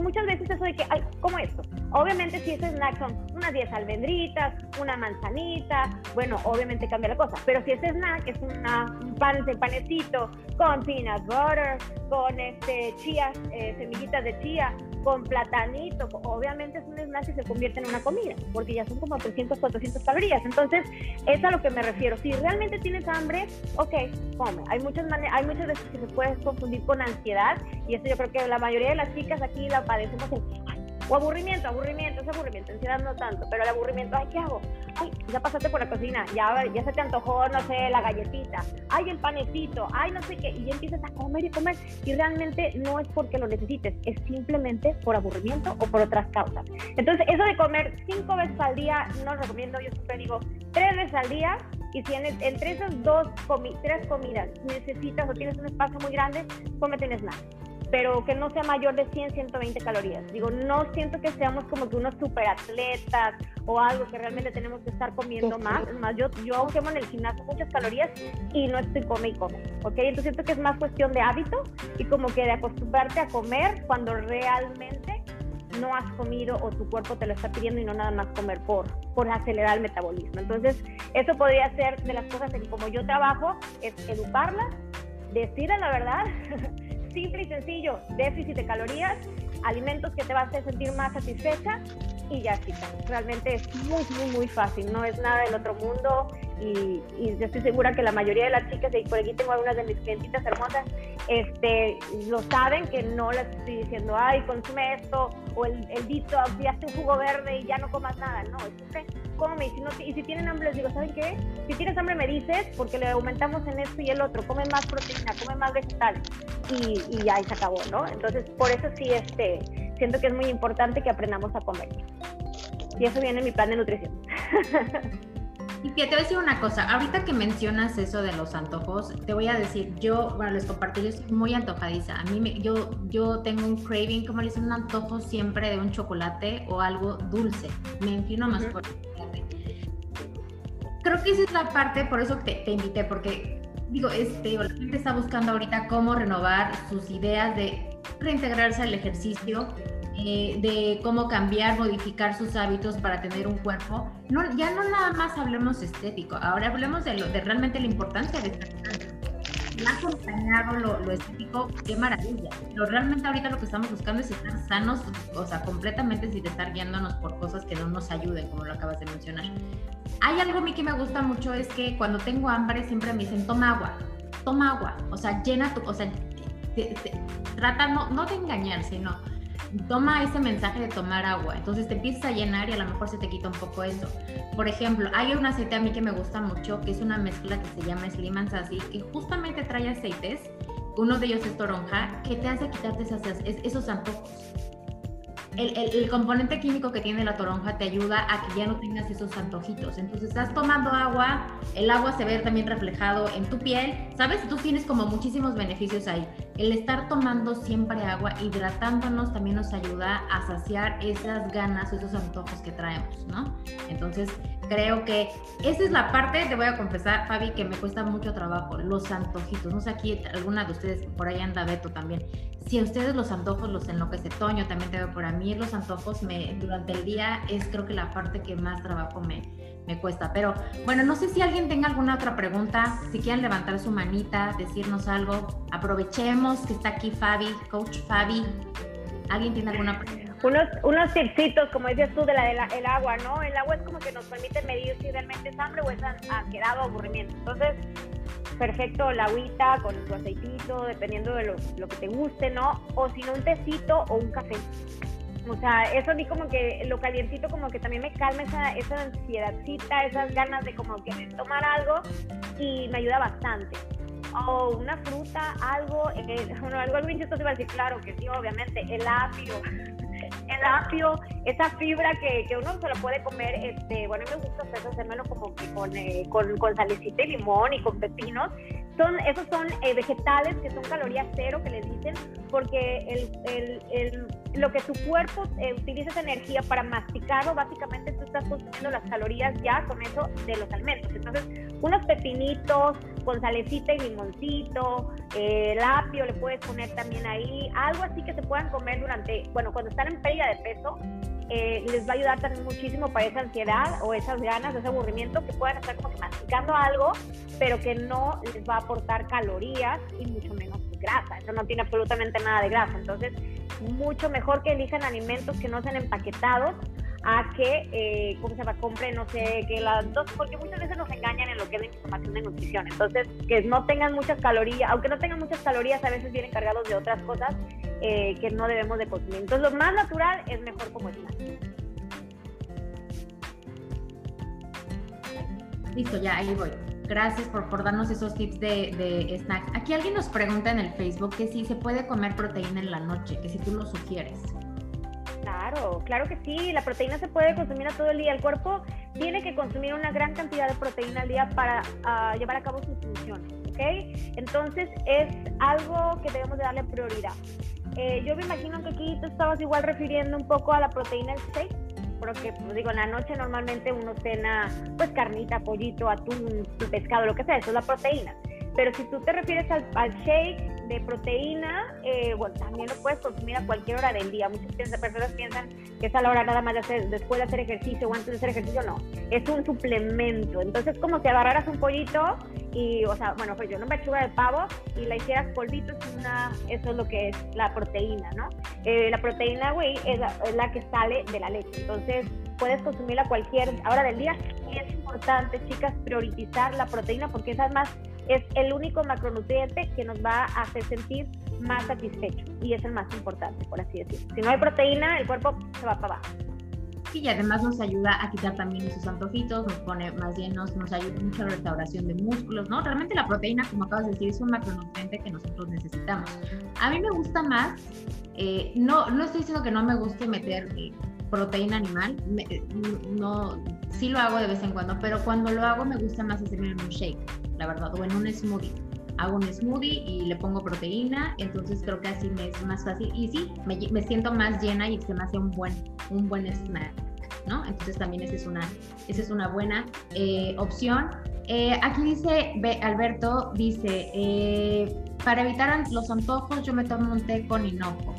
Muchas veces eso de que, ay, ¿cómo esto? Obviamente si ese snack son unas 10 almendritas, una manzanita, bueno, obviamente cambia la cosa. Pero si ese snack es una, un pan, de panecito con peanut butter, con este chía, eh, semillitas de chía, con platanito, obviamente es un snack y se convierte en una comida, porque ya son como 300, 400 calorías. Entonces, es a lo que me refiero. Si realmente tienes hambre, ok, come. Hay muchas, hay muchas veces que se puede confundir con ansiedad, y esto yo creo que la mayoría de las chicas aquí la padecemos en, o aburrimiento, aburrimiento, es aburrimiento, ansiedad no tanto, pero el aburrimiento, ay, ¿qué hago? Ay, ya pasaste por la cocina, ya, ya se te antojó, no sé, la galletita, ay, el panecito, ay, no sé qué, y ya empiezas a comer y comer, y realmente no es porque lo necesites, es simplemente por aburrimiento o por otras causas. Entonces, eso de comer cinco veces al día, no lo recomiendo, yo siempre digo, tres veces al día, y si entre esas dos, tres comidas necesitas o tienes un espacio muy grande, cómete un snack pero que no sea mayor de 100, 120 calorías. Digo, no siento que seamos como que unos superatletas o algo que realmente tenemos que estar comiendo más. Es más, yo, yo quemo en el gimnasio muchas calorías y no estoy come y come, ¿ok? Entonces siento que es más cuestión de hábito y como que de acostumbrarte a comer cuando realmente no has comido o tu cuerpo te lo está pidiendo y no nada más comer por, por acelerar el metabolismo. Entonces, eso podría ser de las cosas en que como yo trabajo, es educarlas, decirles la verdad simple y sencillo, déficit de calorías, alimentos que te van a sentir más satisfecha y ya está. Realmente es muy, muy, muy fácil, no es nada del otro mundo y, y yo estoy segura que la mayoría de las chicas, y por aquí tengo algunas de mis clientitas hermosas, este, lo saben que no les estoy diciendo, ay, consume esto, o el, el detox, y hazte un jugo verde y ya no comas nada, no, es come, y si, no, y si tienen hambre les digo, ¿saben qué? Si tienes hambre me dices, porque le aumentamos en esto y el otro, come más proteína, come más vegetal, y, y ahí se acabó, ¿no? Entonces, por eso sí, este, siento que es muy importante que aprendamos a comer. Y eso viene en mi plan de nutrición. Y te voy a decir una cosa, ahorita que mencionas eso de los antojos, te voy a decir, yo, bueno, les compartí, yo soy muy antojadiza. A mí, me, yo, yo tengo un craving, como le dicen, un antojo siempre de un chocolate o algo dulce. Me inclino más por el chocolate. Creo que esa es la parte, por eso te, te invité, porque digo, este, la gente está buscando ahorita cómo renovar sus ideas de reintegrarse al ejercicio, eh, de cómo cambiar, modificar sus hábitos para tener un cuerpo. No, ya no nada más hablemos estético, ahora hablemos de, lo, de realmente la importancia de estar ha acompañado lo, lo, estético, qué maravilla. Pero realmente ahorita lo que estamos buscando es estar sanos, o sea, completamente sin estar guiándonos por cosas que no nos ayuden, como lo acabas de mencionar. Hay algo a mí que me gusta mucho, es que cuando tengo hambre siempre me dicen, toma agua, toma agua, o sea, llena tu, o sea, trata no, no de engañar, sino toma ese mensaje de tomar agua. Entonces te empiezas a llenar y a lo mejor se te quita un poco eso. Por ejemplo, hay un aceite a mí que me gusta mucho, que es una mezcla que se llama Slim and Sassy, que justamente trae aceites. Uno de ellos es toronja, que te hace quitarte esos, esos antojos el, componente químico que tiene la toronja te ayuda a que ya no tengas esos antojitos. Entonces estás tomando agua, el agua se ve también reflejado en tu piel, ¿sabes? Tú tienes como muchísimos beneficios ahí. El estar tomando siempre agua, hidratándonos, también nos ayuda a saciar esas ganas o esos antojos que traemos, ¿no? Entonces creo que esa es la parte, te voy a confesar, Fabi, que me cuesta mucho trabajo, los antojitos. No sé, aquí alguna de ustedes, por ahí anda Beto también. Si a ustedes los antojos los enloquece, Toño también te veo por a mí, los antojos me, durante el día es creo que la parte que más trabajo me, me cuesta. Pero bueno, no sé si alguien tenga alguna otra pregunta, si quieren levantar su manita, decirnos algo. Aprovechemos que está aquí Fabi, Coach Fabi. ¿Alguien tiene alguna pregunta? Unos, unos tipsitos, como dices tú, de la del agua, ¿no? El agua es como que nos permite medir si realmente es hambre o es ansiedad o aburrimiento. Entonces, perfecto la agüita con tu aceitito, dependiendo de lo, lo que te guste, ¿no? O si no, un tecito o un café. O sea, eso a mí como que lo calientito como que también me calma esa, esa ansiedadcita, esas ganas de como que tomar algo y me ayuda bastante. O una fruta, algo, eh, bueno, algo, algo chistoso iba a decir, claro que sí, obviamente, el apio. El apio, esa fibra que, que uno se lo puede comer, este, bueno, me gusta hacer, hacérmelo como que con, eh, con, con salecita y limón y con pepinos, son, esos son eh, vegetales que son calorías cero, que les dicen, porque el, el, el, lo que tu cuerpo eh, utiliza esa energía para masticarlo, básicamente tú estás consumiendo las calorías ya con eso de los alimentos. Entonces, unos pepinitos con salecita y limoncito, eh, el apio le puedes poner también ahí, algo así que se puedan comer durante, bueno, cuando están en pérdida de peso, eh, les va a ayudar también muchísimo para esa ansiedad o esas ganas, ese aburrimiento, que puedan estar como masticando algo, pero que no les va a aportar calorías y mucho menos grasa. Eso no tiene absolutamente nada de grasa. Entonces, mucho mejor que elijan alimentos que no sean empaquetados a que, eh, ¿cómo se llama? Compre, no sé, que las dos, porque muchas veces nos engañan en lo que es la información de nutrición. Entonces, que no tengan muchas calorías, aunque no tengan muchas calorías, a veces vienen cargados de otras cosas eh, que no debemos de consumir. Entonces, lo más natural es mejor como está. Listo, ya ahí voy. Gracias por, darnos esos tips de, de, snacks. Aquí alguien nos pregunta en el Facebook que si se puede comer proteína en la noche, que si tú lo sugieres. Claro, claro que sí. La proteína se puede consumir a todo el día. El cuerpo tiene que consumir una gran cantidad de proteína al día para uh, llevar a cabo sus funciones. ¿ok? Entonces es algo que debemos de darle prioridad. Eh, yo me imagino que aquí tú estabas igual refiriendo un poco a la proteína del shake porque pues, digo, en la noche normalmente uno cena pues carnita, pollito, atún, pescado, lo que sea, eso es la proteína. Pero si tú te refieres al shake de proteína, eh, bueno, también lo puedes consumir a cualquier hora del día. Muchas personas piensan que es a la hora nada más de hacer, después de hacer ejercicio o antes de hacer ejercicio, no. Es un suplemento. Entonces, como si agarraras un pollito y, o sea, bueno, pues yo una pechuga de pavo y la hicieras polvito, es una, eso es lo que es la proteína, ¿no? Eh, la proteína, güey, es la, que sale de la leche. Entonces, puedes consumirla a cualquier hora del día y es importante, chicas, priorizar la proteína porque es más es el único macronutriente que nos va a hacer sentir más satisfechos y es el más importante, por así decirlo. Si no hay proteína, el cuerpo se va para abajo. y además nos ayuda a quitar también esos antojitos, nos pone más llenos, nos ayuda mucho a la restauración de músculos, ¿no? Realmente la proteína, como acabas de decir, es un macronutriente que nosotros necesitamos. A mí me gusta más, eh, no, no estoy diciendo que no me guste meter eh, proteína animal, eh, no, sí lo hago de vez en cuando, pero cuando lo hago me gusta más hacerme en un shake, la verdad, o en un smoothie. Hago un smoothie y le pongo proteína, entonces creo que así me es más fácil. Y sí, me, me siento más llena y se me hace un buen, un buen snack, ¿no? Entonces también esa es una, esa es una buena eh, opción. Eh, aquí dice Alberto, dice, eh, para evitar los antojos yo me tomo un té con hinojo.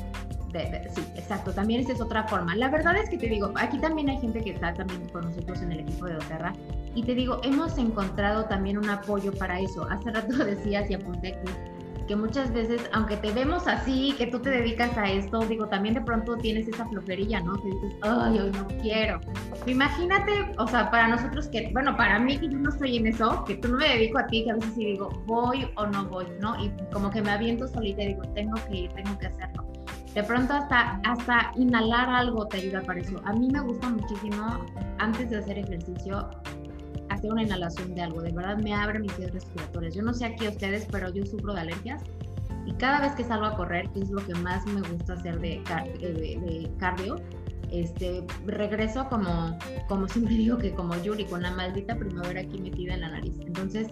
Sí, exacto, también esa es otra forma. La verdad es que te digo, aquí también hay gente que está también con nosotros en el equipo de Doterra y te digo, hemos encontrado también un apoyo para eso. Hace rato decías y apunté aquí que muchas veces, aunque te vemos así, que tú te dedicas a esto, digo, también de pronto tienes esa flojerilla, ¿no? Que dices, ay, hoy no quiero. Imagínate, o sea, para nosotros que, bueno, para mí que yo no estoy en eso, que tú no me dedico a ti, que a veces sí digo, voy o no voy, ¿no? Y como que me aviento solita y digo, tengo que ir, tengo que hacerlo. De pronto hasta, hasta inhalar algo te ayuda para eso. A mí me gusta muchísimo, antes de hacer ejercicio, hacer una inhalación de algo. De verdad me abre mis vías respiratorias. Yo no sé aquí a ustedes, pero yo sufro de alergias. Y cada vez que salgo a correr, que es lo que más me gusta hacer de, de cardio, este, regreso como, como siempre digo que como Yuri, con la maldita primavera aquí metida en la nariz. Entonces,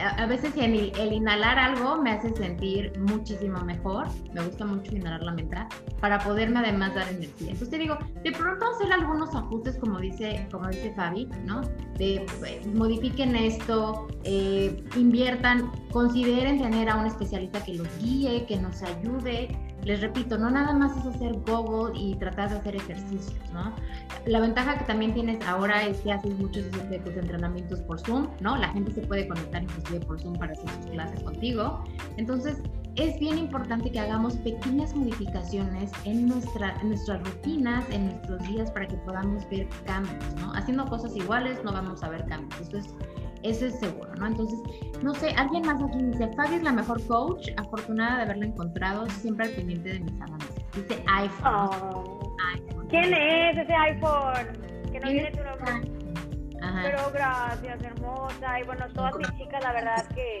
a, veces el, el, inhalar algo me hace sentir muchísimo mejor, me gusta mucho inhalar la menta, para poderme además dar energía. Entonces te digo, de pronto hacer algunos ajustes, como dice, como dice Fabi, ¿no? De eh, modifiquen esto, eh, inviertan, consideren tener a un especialista que los guíe, que nos ayude, les repito, no nada más es hacer Google y tratar de hacer ejercicios, ¿no? La ventaja que también tienes ahora es que haces muchos de tus entrenamientos por Zoom, ¿no? La gente se puede conectar inclusive por Zoom para hacer sus clases contigo. Entonces, es bien importante que hagamos pequeñas modificaciones en, nuestra, en nuestras rutinas, en nuestros días, para que podamos ver cambios, ¿no? Haciendo cosas iguales no vamos a ver cambios. Esto es Eso es seguro, ¿no? Entonces, no sé, alguien más aquí dice, Fabi es la mejor coach, afortunada de haberla encontrado, siempre al pendiente de mis avances. Dice iPhone. Oh. ¿Quién es ese iPhone? Que no tiene tu nombre. Pero gracias, hermosa. Y bueno, todas mis chicas, la verdad que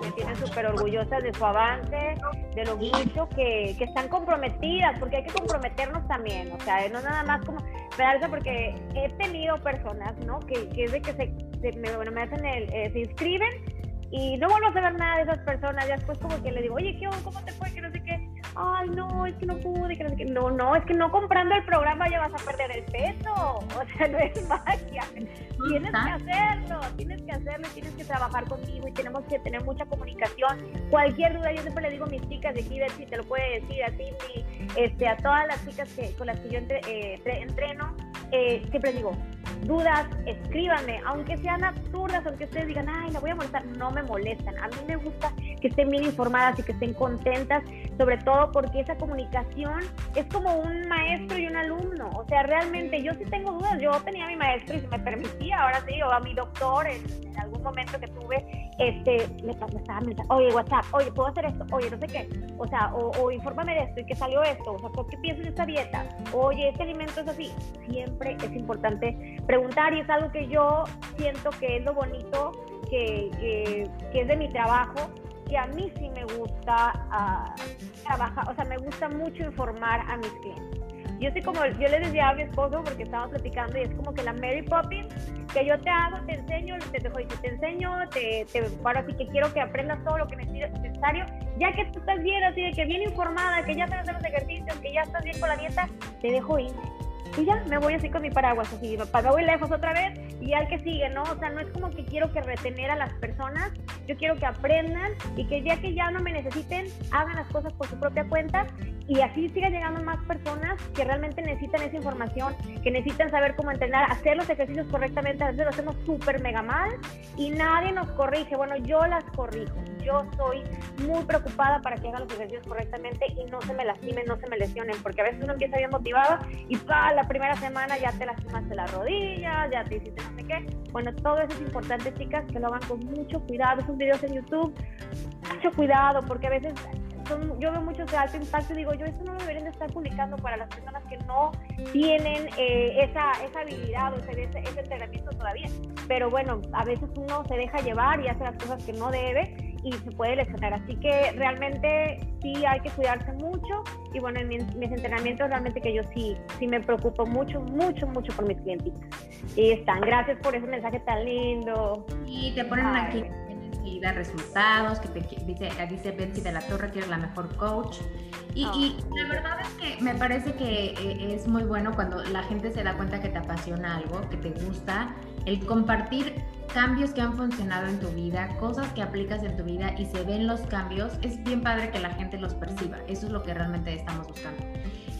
me tienen súper orgullosas de su avance, de lo mucho que, que, están comprometidas, porque hay que comprometernos también. O sea, no nada más como, me porque he tenido personas, ¿no? Que, que es de que se, me, bueno, me hacen el, eh, se inscriben y no vuelvo a saber nada de esas personas. Ya después como que le digo, oye, ¿qué, ¿cómo te fue? Que no sé qué ay, no, es que no pude, que no sé qué. No, no, es que no comprando el programa ya vas a perder el peso. O sea, no es magia. Tienes que hacerlo, tienes que hacerlo, tienes que trabajar contigo y tenemos que tener mucha comunicación. Cualquier duda, yo siempre le digo a mis chicas de aquí, si te lo puede decir a ti, este, a todas las chicas que, con las que yo eh, entreno, eh, siempre digo, dudas, escríbanme, aunque sean absurdas, aunque ustedes digan, ay, la voy a molestar, no me molestan. A mí me gusta que estén bien informadas y que estén contentas, sobre todo porque esa comunicación es como un maestro y un alumno. O sea, realmente yo sí tengo dudas. Yo tenía a mi maestro y si me permitía, ahora sí, o a mi doctor en, algún momento que tuve, este, me, estaba, oye, WhatsApp, oye, puedo hacer esto, oye, no sé qué. O sea, o, o infórmame de esto y que salió esto, o sea, ¿qué piensas de esta dieta? Oye, este alimento es así. Siempre es importante preguntar y es algo que yo siento que es lo bonito que, que, es de mi trabajo, que a mí sí me gusta uh, trabajar, o sea, me gusta mucho informar a mis clientes. Yo soy como, yo le decía a mi esposo porque estábamos platicando y es como que la Mary Poppins, que yo te hago, te enseño, te, te, te enseño, te, te, ahora sí que quiero que aprendas todo lo que necesario, ya que tú estás bien, así de que bien informada, que ya sabes hacer los ejercicios, que ya estás bien con la dieta, te dejo ir y ya me voy así con mi paraguas, así, me voy lejos otra vez y al que sigue, ¿no? O sea, no es como que quiero que retener a las personas, yo quiero que aprendan y que ya que ya no me necesiten, hagan las cosas por su propia cuenta y así siga llegando más personas que realmente necesitan esa información, que necesitan saber cómo entrenar, hacer los ejercicios correctamente, a veces lo hacemos súper mega mal y nadie nos corrige, bueno, yo las corrijo, yo soy muy preocupada para que hagan los ejercicios correctamente y no se me lastimen, no se me lesionen, porque a veces uno empieza bien motivada y ¡pah! la primera semana ya te lastimaste la rodilla, ya te hiciste no sé qué. Bueno, todo eso es importante, chicas, que lo hagan con mucho cuidado. Esos videos en YouTube, mucho cuidado, porque a veces yo veo muchos de alto impacto y digo, yo esto no lo deberían de estar publicando para las personas que no tienen eh, esa, esa habilidad o ese, ese entrenamiento todavía. Pero bueno, a veces uno se deja llevar y hace las cosas que no debe y se puede lesionar. Así que realmente sí hay que cuidarse mucho y bueno, en mis, entrenamientos realmente que yo sí, sí me preocupo mucho, mucho, mucho por mis clientes. Y están, gracias por ese mensaje tan lindo. Y te ponen aquí y da resultados, que te dice, dice Betsy de la Torre que eres la mejor coach. Y, y, la verdad es que me parece que eh, es muy bueno cuando la gente se da cuenta que te apasiona algo, que te gusta, el compartir cambios que han funcionado en tu vida, cosas que aplicas en tu vida y se ven los cambios, es bien padre que la gente los perciba. Eso es lo que realmente estamos buscando.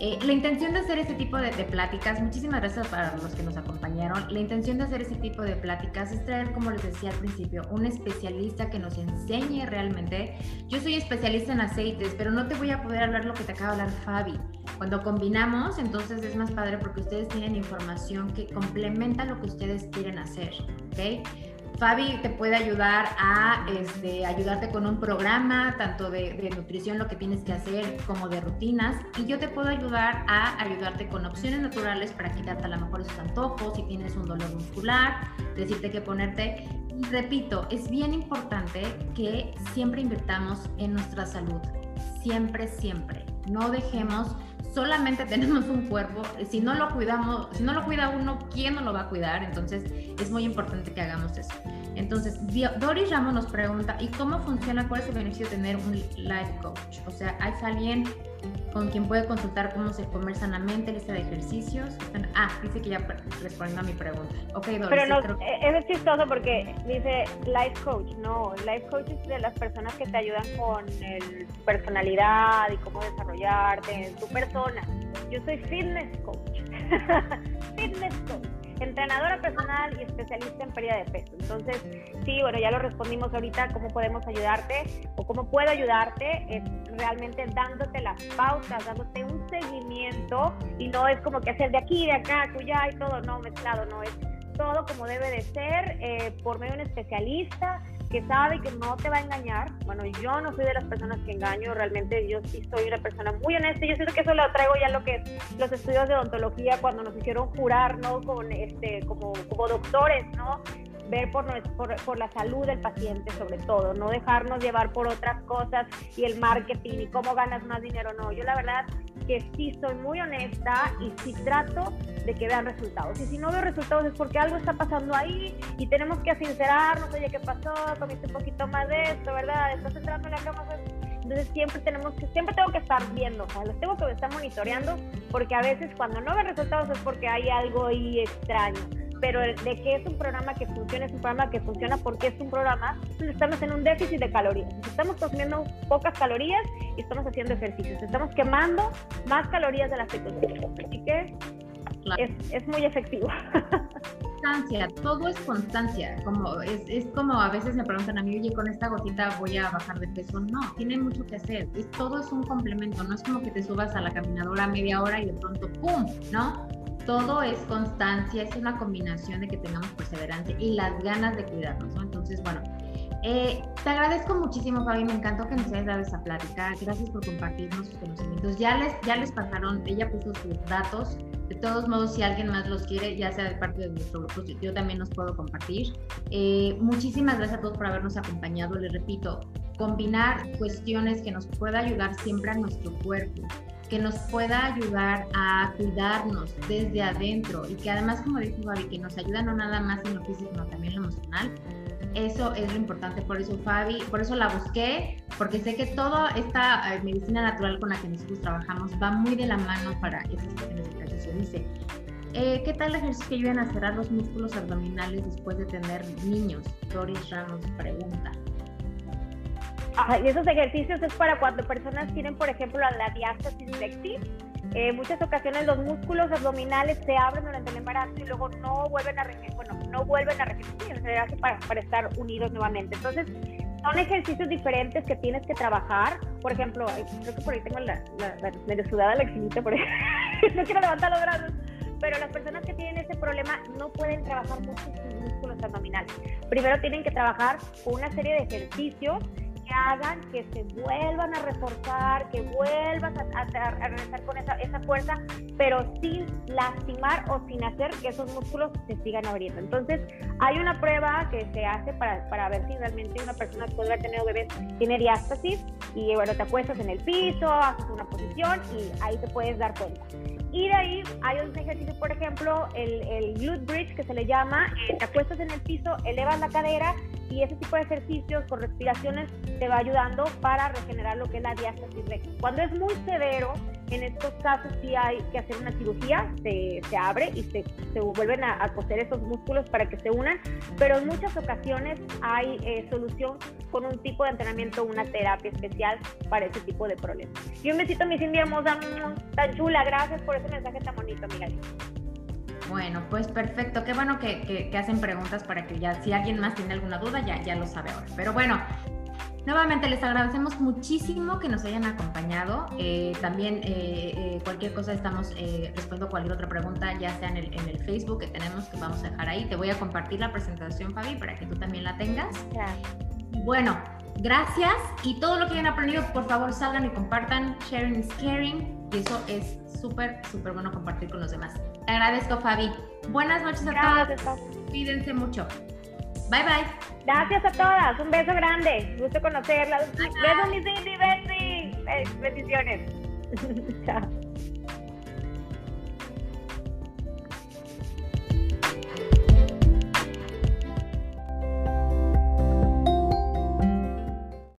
Eh, la intención de hacer este tipo de, pláticas, muchísimas gracias para los que nos acompañaron, la intención de hacer este tipo de pláticas es traer, como les decía al principio, un especialista que nos enseñe realmente. Yo soy especialista en aceites, pero no te voy a poder hablar lo que te acaba de hablar Fabi. Cuando combinamos, entonces es más padre porque ustedes tienen información que complementa lo que ustedes quieren hacer, ¿ok? Fabi te puede ayudar a este, ayudarte con un programa, tanto de, nutrición, lo que tienes que hacer, como de rutinas. Y yo te puedo ayudar a ayudarte con opciones naturales para quitarte a lo mejor esos antojos, si tienes un dolor muscular, decirte qué ponerte. Repito, es bien importante que siempre invirtamos en nuestra salud. Siempre, siempre. No dejemos solamente tenemos un cuerpo, si no lo cuidamos, si no lo cuida uno, ¿quién no lo va a cuidar? Entonces es muy importante que hagamos eso. Entonces, Doris Ramos nos pregunta, ¿y cómo funciona? ¿Cuál es el beneficio de tener un life coach? O sea, ¿hay alguien con quien puede consultar cómo se comer sanamente, lista de ejercicios? Ah, dice que ya respondiendo a mi pregunta. Ok, Doris. Pero no, eh, es chistoso porque dice life coach. No, life coach es de las personas que te ayudan con el, personalidad y cómo desarrollarte, en tu persona. Yo soy fitness coach. fitness coach entrenadora personal y especialista en pérdida de peso. Entonces, sí, bueno, ya lo respondimos ahorita, cómo podemos ayudarte o cómo puedo ayudarte, es realmente dándote las pautas, dándote un seguimiento y no es como que hacer de aquí, de acá, allá y todo, no mezclado, no es todo como debe de ser, eh, por medio de un especialista que sabe que no te va a engañar. Bueno, yo no soy de las personas que engaño, realmente yo sí soy una persona muy honesta. Yo siento que eso lo traigo ya lo que es los estudios de odontología cuando nos hicieron jurar, ¿no? Con este, como, como doctores, ¿no? Ver por, por, por, la salud del paciente sobre todo, no dejarnos llevar por otras cosas y el marketing y cómo ganas más dinero, no. Yo la verdad que sí soy muy honesta y sí trato de que vean resultados. Y si no veo resultados es porque algo está pasando ahí y tenemos que sincerarnos, oye, ¿qué pasó? Comiste un poquito más de esto, ¿verdad? Estás entrando en la cama. Entonces siempre tenemos que, siempre tengo que estar viendo, o sea, los tengo que estar monitoreando porque a veces cuando no ven resultados es porque hay algo ahí extraño pero de que es un programa que funciona, es un programa que funciona porque es un programa donde estamos en un déficit de calorías. Estamos consumiendo pocas calorías y estamos haciendo ejercicios. Estamos quemando más calorías de las que consumimos. Así que es, es, muy efectivo. Constancia, todo es constancia. Como es, es, como a veces me preguntan a mí, oye, con esta gotita voy a bajar de peso. No, tiene mucho que hacer. Es, todo es un complemento. No es como que te subas a la caminadora media hora y de pronto, ¡pum! ¿No? Todo es constancia, es una combinación de que tengamos perseverancia y las ganas de cuidarnos, ¿no? Entonces, bueno, eh, te agradezco muchísimo, Fabi, me encantó que nos hayas dado esa plática, gracias por compartirnos sus conocimientos. Ya les, ya les pasaron, ella puso sus datos, de todos modos, si alguien más los quiere, ya sea de parte de nuestro grupo, yo también los puedo compartir. Eh, muchísimas gracias a todos por habernos acompañado, les repito, combinar cuestiones que nos pueda ayudar siempre a nuestro cuerpo que nos pueda ayudar a cuidarnos desde adentro y que además, como dijo Fabi, que nos ayuda no nada más en lo físico, sino también en lo emocional. Eso es lo importante, por eso Fabi, por eso la busqué, porque sé que toda esta eh, medicina natural con la que nosotros trabajamos va muy de la mano para esas cuestiones de ejercicio. Dice, eh, ¿qué tal el ejercicio que ayudan a cerrar los músculos abdominales después de tener niños? Doris Ramos pregunta y esos ejercicios es para cuando personas tienen, por ejemplo, la, diástasis recti. Eh, muchas ocasiones los músculos abdominales se abren durante el embarazo y luego no vuelven a bueno, no vuelven a regenerarse para, para estar unidos nuevamente. Entonces, son ejercicios diferentes que tienes que trabajar. Por ejemplo, creo que por ahí tengo la, la, medio sudada la eximita, por no quiero levantar los brazos. Pero las personas que tienen ese problema no pueden trabajar mucho sus músculos abdominales. Primero tienen que trabajar una serie de ejercicios que hagan que se vuelvan a reforzar, que vuelvas a, a, regresar con esa, esa, fuerza, pero sin lastimar o sin hacer que esos músculos se sigan abriendo. Entonces, hay una prueba que se hace para, para ver si realmente una persona después de haber tenido bebés tiene diástasis y bueno, te acuestas en el piso, haces una posición y ahí te puedes dar cuenta. Y de ahí hay un ejercicio, por ejemplo, el, el glute bridge que se le llama, eh, te acuestas en el piso, elevas la cadera y ese tipo de ejercicios con respiraciones te va ayudando para regenerar lo que es la diástasis recta. Cuando es muy severo, en estos casos sí hay que hacer una cirugía, se, se abre y se, se vuelven a, coser esos músculos para que se unan, pero en muchas ocasiones hay eh, solución con un tipo de entrenamiento, una terapia especial para ese tipo de problemas. Y un besito, mi Cindy hermosa, tan chula, gracias por ese mensaje tan bonito, Miguel. Bueno, pues perfecto. Qué bueno que, que, hacen preguntas para que ya, si alguien más tiene alguna duda, ya, ya lo sabe ahora. Pero bueno, nuevamente les agradecemos muchísimo que nos hayan acompañado. Eh, también eh, eh, cualquier cosa estamos respondiendo cualquier otra pregunta, ya sea en el, en el, Facebook que tenemos, que vamos a dejar ahí. Te voy a compartir la presentación, Fabi, para que tú también la tengas. Bueno, gracias. Y todo lo que hayan aprendido, por favor, salgan y compartan. Sharing is caring. Y eso es súper, súper bueno compartir con los demás. Te agradezco, Fabi. Buenas noches a Gracias, todas. Cuídense mucho. Bye, bye. Gracias a todas. Un beso grande. Gusto conocerlas. Besos, mis Cindy, Bendiciones. Chao.